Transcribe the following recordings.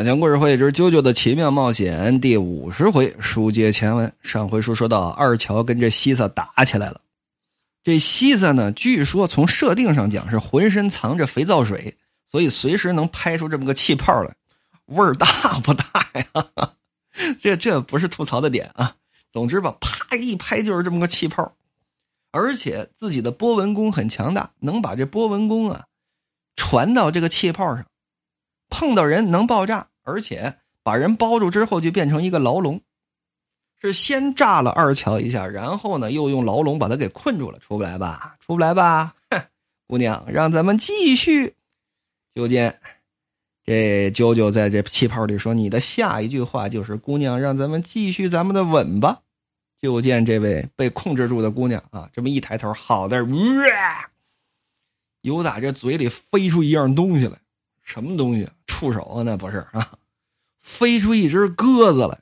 讲讲故事会之《啾啾的奇妙冒险》第五十回，书接前文。上回书说到，二乔跟这西萨打起来了。这西萨呢，据说从设定上讲是浑身藏着肥皂水，所以随时能拍出这么个气泡来，味儿大不大呀？这这不是吐槽的点啊。总之吧，啪一拍就是这么个气泡，而且自己的波纹功很强大，能把这波纹功啊传到这个气泡上。碰到人能爆炸，而且把人包住之后就变成一个牢笼。是先炸了二乔一下，然后呢又用牢笼把他给困住了，出不来吧？出不来吧？哼，姑娘，让咱们继续。就见这啾啾在这气泡里说：“你的下一句话就是‘姑娘，让咱们继续咱们的吻吧’。”就见这位被控制住的姑娘啊，这么一抬头，好的，由打这嘴里飞出一样东西来。什么东西？触手啊？那不是啊！飞出一只鸽子来，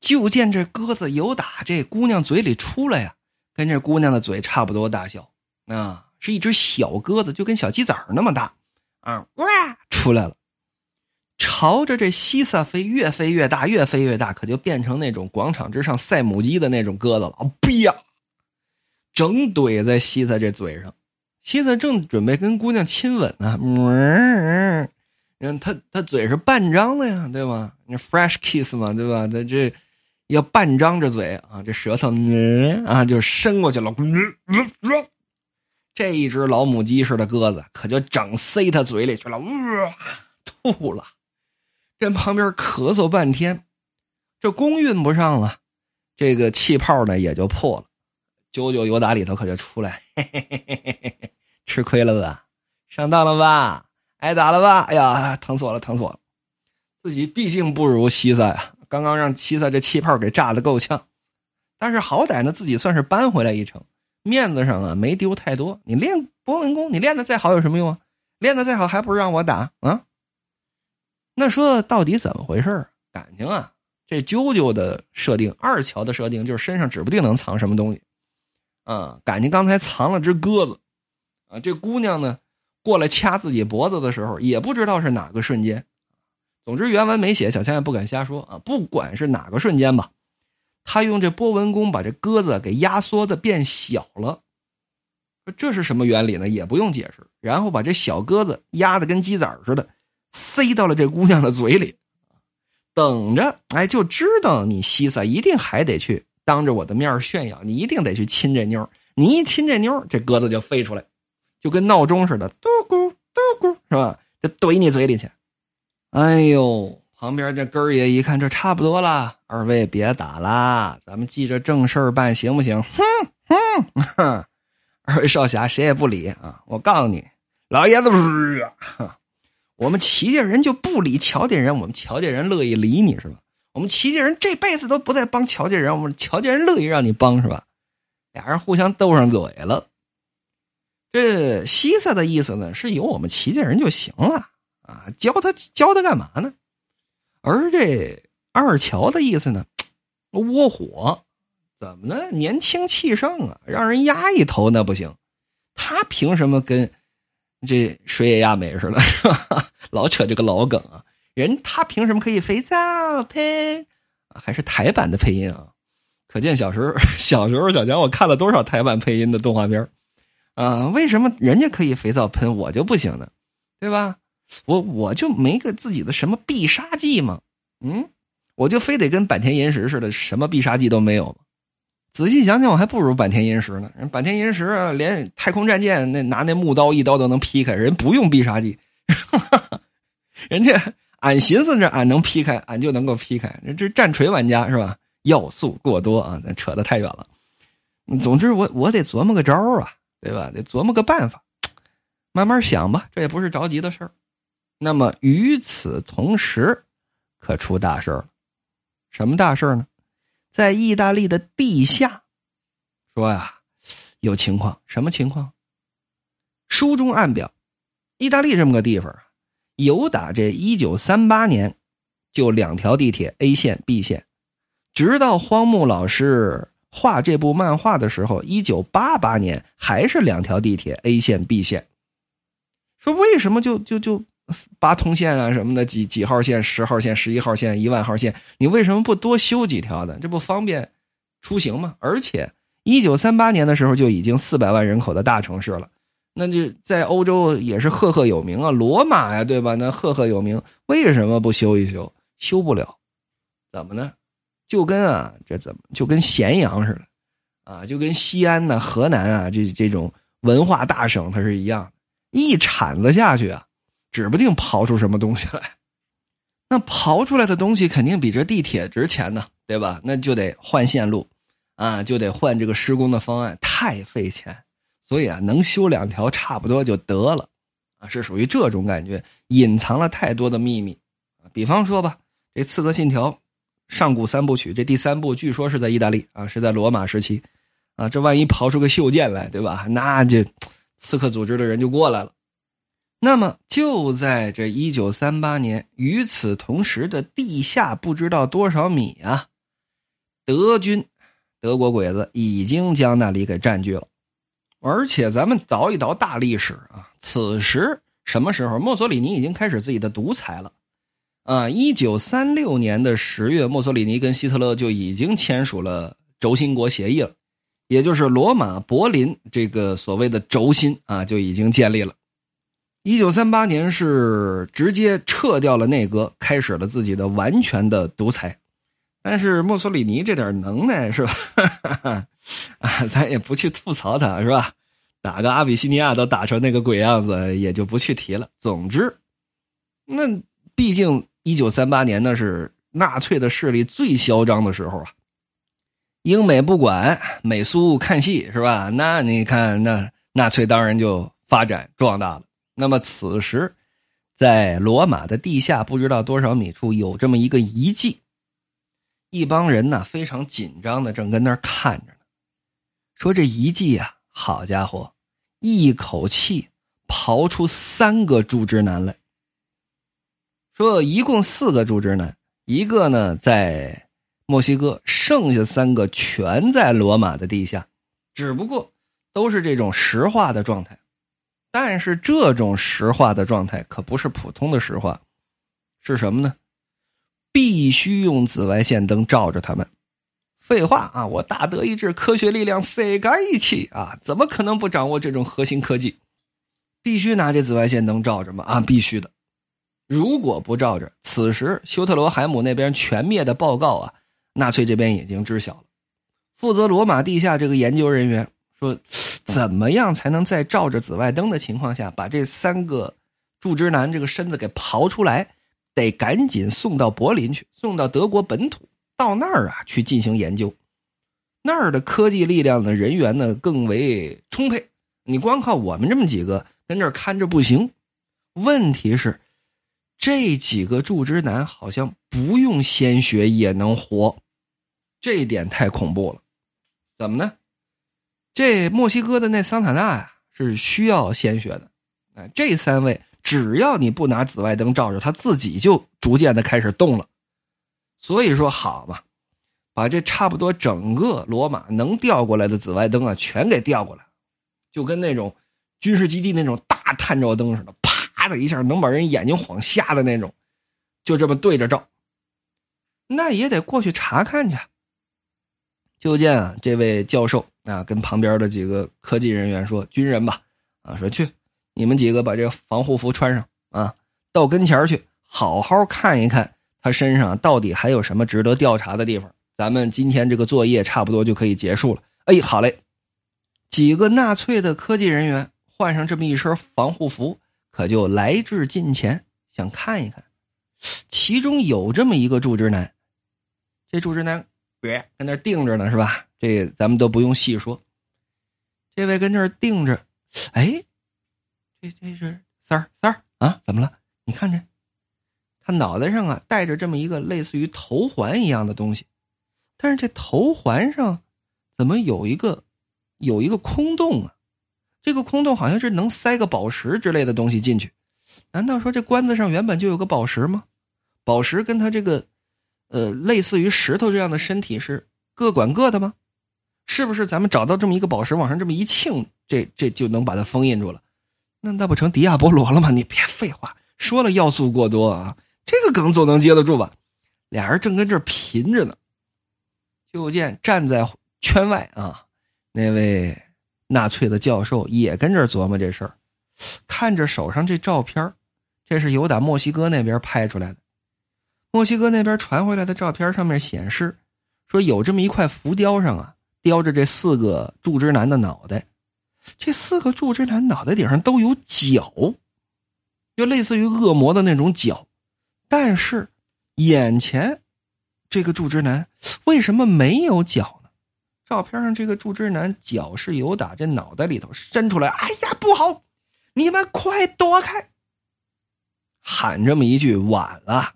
就见这鸽子由打这姑娘嘴里出来呀，跟这姑娘的嘴差不多大小啊，是一只小鸽子，就跟小鸡仔那么大啊！哇，出来了，朝着这西萨飞，越飞越大，越飞越大，可就变成那种广场之上赛母鸡的那种鸽子了啊！啪，整怼在西萨这嘴上。西萨正准备跟姑娘亲吻呢，嗯，他他嘴是半张的呀，对吧？那 fresh kiss 嘛，对吧？他这要半张着嘴啊，这舌头嗯啊就伸过去了。这一只老母鸡似的鸽子可就整塞他嘴里去了，哇，吐了。跟旁边咳嗽半天，这弓运不上了，这个气泡呢也就破了。九九由打里头可就出来，嘿嘿嘿嘿嘿嘿。吃亏了吧，上当了吧，挨打了吧？哎呀，疼死我了，疼死我了！自己毕竟不如西萨呀，刚刚让西萨这气泡给炸的够呛，但是好歹呢，自己算是扳回来一城，面子上啊没丢太多。你练博文功，你练的再好有什么用啊？练的再好还不如让我打啊？那说到底怎么回事感情啊，这啾啾的设定，二乔的设定就是身上指不定能藏什么东西啊。感情刚才藏了只鸽子。啊，这姑娘呢，过来掐自己脖子的时候，也不知道是哪个瞬间。总之原文没写，小强也不敢瞎说啊。不管是哪个瞬间吧，他用这波纹功把这鸽子给压缩的变小了。这是什么原理呢？也不用解释。然后把这小鸽子压的跟鸡仔似的，塞到了这姑娘的嘴里，等着。哎，就知道你西萨一定还得去当着我的面炫耀，你一定得去亲这妞你一亲这妞这鸽子就飞出来。就跟闹钟似的，嘟咕嘟咕，是吧？就怼你嘴里去。哎呦，旁边这根爷一看，这差不多了，二位别打了，咱们记着正事儿办，行不行？哼哼，二位少侠谁也不理啊！我告诉你，老爷子，我们齐家人就不理乔家人，我们乔家人乐意理你是吧？我们齐家人这辈子都不再帮乔家人，我们乔家人乐意让你帮是吧？俩人互相斗上嘴了。这西萨的意思呢，是有我们齐家人就行了啊，教他教他干嘛呢？而这二乔的意思呢，窝火，怎么呢？年轻气盛啊，让人压一头那不行。他凭什么跟这水野亚美似的，是吧？老扯这个老梗啊。人他凭什么可以肥皂喷？还是台版的配音啊？可见小时候 小时候小强我看了多少台版配音的动画片啊，为什么人家可以肥皂喷，我就不行呢？对吧？我我就没个自己的什么必杀技吗？嗯，我就非得跟坂田银时似的，什么必杀技都没有仔细想想，我还不如坂田银时呢。人坂田银时啊，连太空战舰那拿那木刀一刀都能劈开，人不用必杀技。人家俺寻思着俺能劈开，俺就能够劈开。这战锤玩家是吧？要素过多啊，咱扯得太远了。总之，我我得琢磨个招啊。对吧？得琢磨个办法，慢慢想吧。这也不是着急的事儿。那么与此同时，可出大事了。什么大事呢？在意大利的地下，说呀，有情况。什么情况？书中暗表，意大利这么个地方，有打这一九三八年，就两条地铁 A 线、B 线，直到荒木老师。画这部漫画的时候，一九八八年还是两条地铁 A 线 B 线。说为什么就就就八通线啊什么的，几几号线、十号线、十一号线、一万号线，你为什么不多修几条呢？这不方便出行吗？而且一九三八年的时候就已经四百万人口的大城市了，那就在欧洲也是赫赫有名啊，罗马呀，对吧？那赫赫有名，为什么不修一修？修不了，怎么呢？就跟啊，这怎么就跟咸阳似的啊？就跟西安呐、河南啊这这种文化大省它是一样，一铲子下去啊。指不定刨出什么东西来，那刨出来的东西肯定比这地铁值钱呢，对吧？那就得换线路，啊，就得换这个施工的方案，太费钱。所以啊，能修两条差不多就得了，啊，是属于这种感觉，隐藏了太多的秘密。比方说吧，这《刺客信条》上古三部曲，这第三部据说是在意大利啊，是在罗马时期，啊，这万一刨出个袖剑来，对吧？那就刺客组织的人就过来了。那么就在这一九三八年，与此同时的地下不知道多少米啊，德军、德国鬼子已经将那里给占据了。而且咱们倒一倒大历史啊，此时什么时候？墨索里尼已经开始自己的独裁了啊！一九三六年的十月，墨索里尼跟希特勒就已经签署了轴心国协议了，也就是罗马柏林这个所谓的轴心啊，就已经建立了。一九三八年是直接撤掉了内阁，开始了自己的完全的独裁。但是墨索里尼这点能耐是吧？啊，咱也不去吐槽他是吧？打个阿比西尼亚都打成那个鬼样子，也就不去提了。总之，那毕竟一九三八年那是纳粹的势力最嚣张的时候啊。英美不管，美苏看戏是吧？那你看，那纳粹当然就发展壮大了。那么此时，在罗马的地下不知道多少米处有这么一个遗迹，一帮人呢非常紧张的正跟那儿看着呢。说这遗迹啊，好家伙，一口气刨出三个柱之男来。说一共四个柱之男，一个呢在墨西哥，剩下三个全在罗马的地下，只不过都是这种石化的状态。但是这种石化的状态可不是普通的石化，是什么呢？必须用紫外线灯照着他们。废话啊！我大德意志，科学力量谁敢一起啊？怎么可能不掌握这种核心科技？必须拿这紫外线灯照着吗？啊，必须的。如果不照着，此时休特罗海姆那边全灭的报告啊，纳粹这边已经知晓了。负责罗马地下这个研究人员说。怎么样才能在照着紫外灯的情况下把这三个柱之男这个身子给刨出来？得赶紧送到柏林去，送到德国本土，到那儿啊去进行研究。那儿的科技力量的人员呢更为充沛，你光靠我们这么几个跟这儿看着不行。问题是，这几个柱之男好像不用鲜血也能活，这一点太恐怖了。怎么呢？这墨西哥的那桑塔纳呀，是需要鲜血的。哎，这三位只要你不拿紫外灯照着，他自己就逐渐的开始动了。所以说，好嘛，把这差不多整个罗马能调过来的紫外灯啊，全给调过来，就跟那种军事基地那种大探照灯似的，啪的一下能把人眼睛晃瞎的那种，就这么对着照。那也得过去查看去。就见啊，这位教授啊，跟旁边的几个科技人员说：“军人吧，啊，说去，你们几个把这个防护服穿上啊，到跟前去，好好看一看他身上到底还有什么值得调查的地方。咱们今天这个作业差不多就可以结束了。”哎，好嘞，几个纳粹的科技人员换上这么一身防护服，可就来至近前，想看一看，其中有这么一个柱之男，这柱之男。别跟那定着呢，是吧？这咱们都不用细说。这位跟这儿定着，哎，这这是三儿三儿啊？怎么了？你看这，他脑袋上啊戴着这么一个类似于头环一样的东西，但是这头环上怎么有一个有一个空洞啊？这个空洞好像是能塞个宝石之类的东西进去。难道说这棺子上原本就有个宝石吗？宝石跟他这个。呃，类似于石头这样的身体是各管各的吗？是不是咱们找到这么一个宝石，往上这么一庆，这这就能把它封印住了？那那不成迪亚波罗了吗？你别废话，说了要素过多啊，这个梗总能接得住吧？俩人正跟这贫着呢，就见站在圈外啊，那位纳粹的教授也跟这琢磨这事儿，看着手上这照片这是由打墨西哥那边拍出来的。墨西哥那边传回来的照片上面显示，说有这么一块浮雕上啊，雕着这四个柱之男的脑袋。这四个柱之男脑袋顶上都有角，就类似于恶魔的那种角。但是眼前这个柱之男为什么没有角？照片上这个柱之男脚是由打这脑袋里头伸出来。哎呀，不好！你们快躲开！喊这么一句，晚了。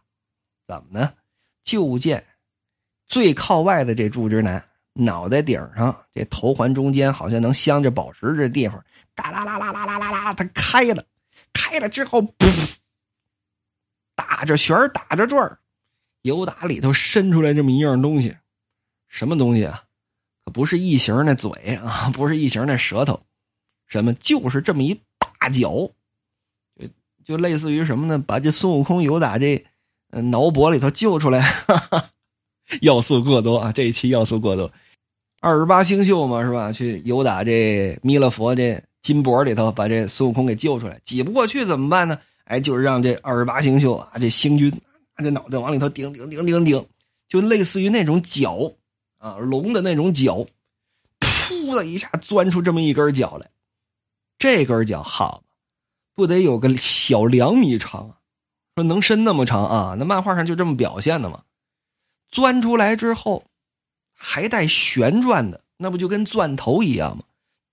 怎么呢？就见最靠外的这柱之男脑袋顶上这头环中间好像能镶着宝石，这地方嘎啦啦啦啦啦啦啦，它开了，开了之后，打着旋打着转由打里头伸出来这么一样东西，什么东西啊？不是异形那嘴啊，不是异形那舌头，什么？就是这么一大脚，就就类似于什么呢？把这孙悟空有打这。脑脖里头救出来，哈 哈要素过多啊！这一期要素过多，二十八星宿嘛是吧？去游打这弥勒佛这金脖里头，把这孙悟空给救出来，挤不过去怎么办呢？哎，就是让这二十八星宿啊，这星君这脑袋往里头顶顶顶顶顶，就类似于那种脚啊，龙的那种脚，噗的一下钻出这么一根脚来，这根脚好，不得有个小两米长。说能伸那么长啊？那漫画上就这么表现的吗？钻出来之后，还带旋转的，那不就跟钻头一样吗？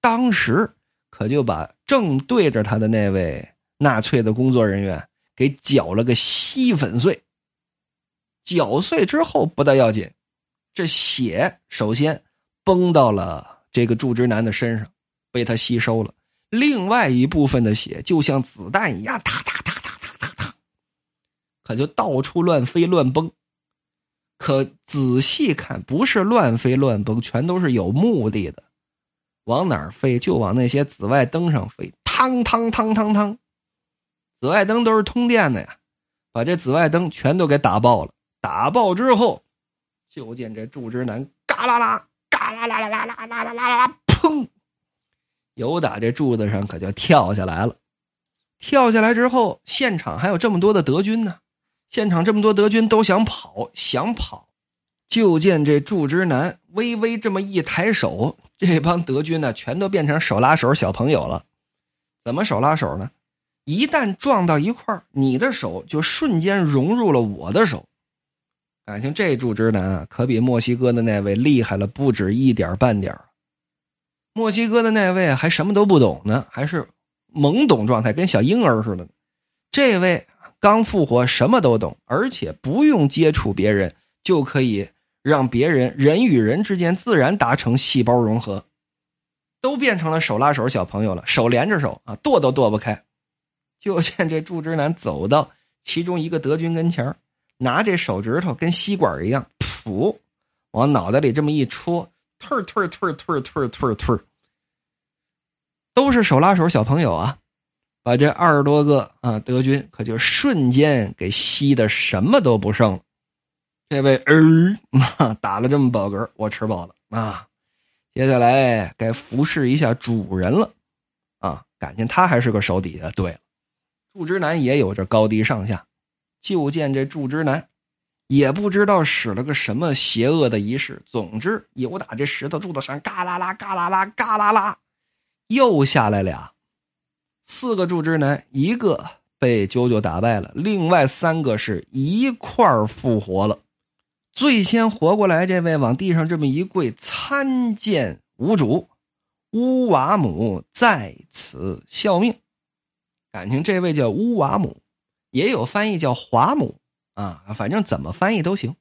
当时可就把正对着他的那位纳粹的工作人员给搅了个稀粉碎。搅碎之后不大要紧，这血首先崩到了这个柱之男的身上，被他吸收了。另外一部分的血就像子弹一样，哒哒哒。可就到处乱飞乱崩，可仔细看，不是乱飞乱崩，全都是有目的的。往哪儿飞？就往那些紫外灯上飞。汤汤汤汤汤，紫外灯都是通电的呀，把这紫外灯全都给打爆了。打爆之后，就见这柱之男嘎啦啦，嘎啦啦啦啦啦啦啦啦，砰！有打这柱子上可就跳下来了。跳下来之后，现场还有这么多的德军呢。现场这么多德军都想跑，想跑，就见这祝之南微微这么一抬手，这帮德军呢全都变成手拉手小朋友了。怎么手拉手呢？一旦撞到一块你的手就瞬间融入了我的手。感情这祝之男啊，可比墨西哥的那位厉害了不止一点半点墨西哥的那位还什么都不懂呢，还是懵懂状态，跟小婴儿似的。这位。刚复活，什么都懂，而且不用接触别人，就可以让别人人与人之间自然达成细胞融合，都变成了手拉手小朋友了，手连着手啊，剁都剁不开。就见这祝之男走到其中一个德军跟前拿这手指头跟吸管一样，噗，往脑袋里这么一戳，退退退退退退退，都是手拉手小朋友啊。把这二十多个啊德军可就瞬间给吸的什么都不剩了。这位儿打了这么饱嗝，我吃饱了啊。接下来该服侍一下主人了啊。感情他还是个手底下。对了，祝之南也有着高低上下。就见这祝之南也不知道使了个什么邪恶的仪式。总之，有打这石头柱子上，嘎啦啦，嘎啦啦，嘎啦啦，又下来俩。四个柱之男，一个被九九打败了，另外三个是一块儿复活了。最先活过来这位往地上这么一跪，参见无主，乌瓦姆在此效命。感情这位叫乌瓦姆，也有翻译叫华母啊，反正怎么翻译都行。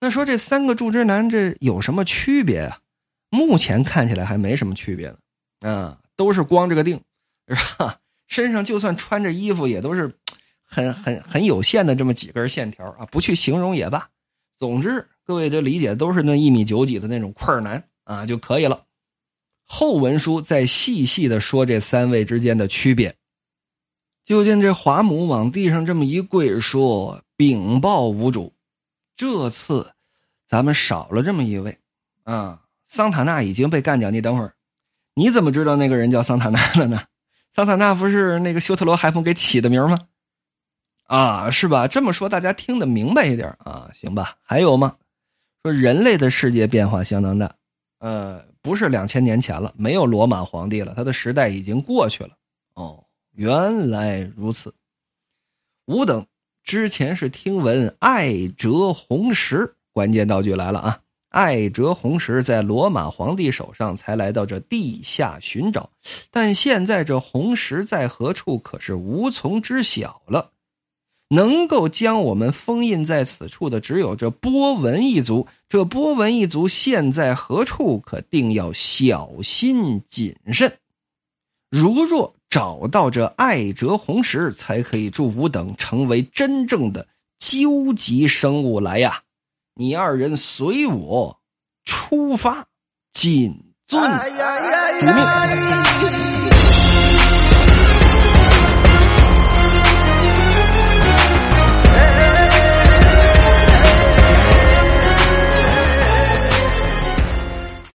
那说这三个柱之男这有什么区别啊？目前看起来还没什么区别呢，啊，都是光这个腚。是吧？身上就算穿着衣服，也都是很很很有限的这么几根线条啊！不去形容也罢。总之，各位就理解都是那一米九几的那种块男啊就可以了。后文书再细细的说这三位之间的区别。就见这华母往地上这么一跪，说：“禀报无主，这次咱们少了这么一位啊。桑塔纳已经被干掉。你等会儿，你怎么知道那个人叫桑塔纳的呢？桑塔纳不是那个修特罗海姆给起的名吗？啊，是吧？这么说大家听得明白一点啊？行吧？还有吗？说人类的世界变化相当大，呃，不是两千年前了，没有罗马皇帝了，他的时代已经过去了。哦。”原来如此，吾等之前是听闻爱哲红石，关键道具来了啊！爱哲红石在罗马皇帝手上，才来到这地下寻找。但现在这红石在何处，可是无从知晓了。能够将我们封印在此处的，只有这波纹一族。这波纹一族现在何处，可定要小心谨慎。如若。找到这艾哲红石，才可以助吾等成为真正的究极生物来呀！你二人随我出发，谨遵主命。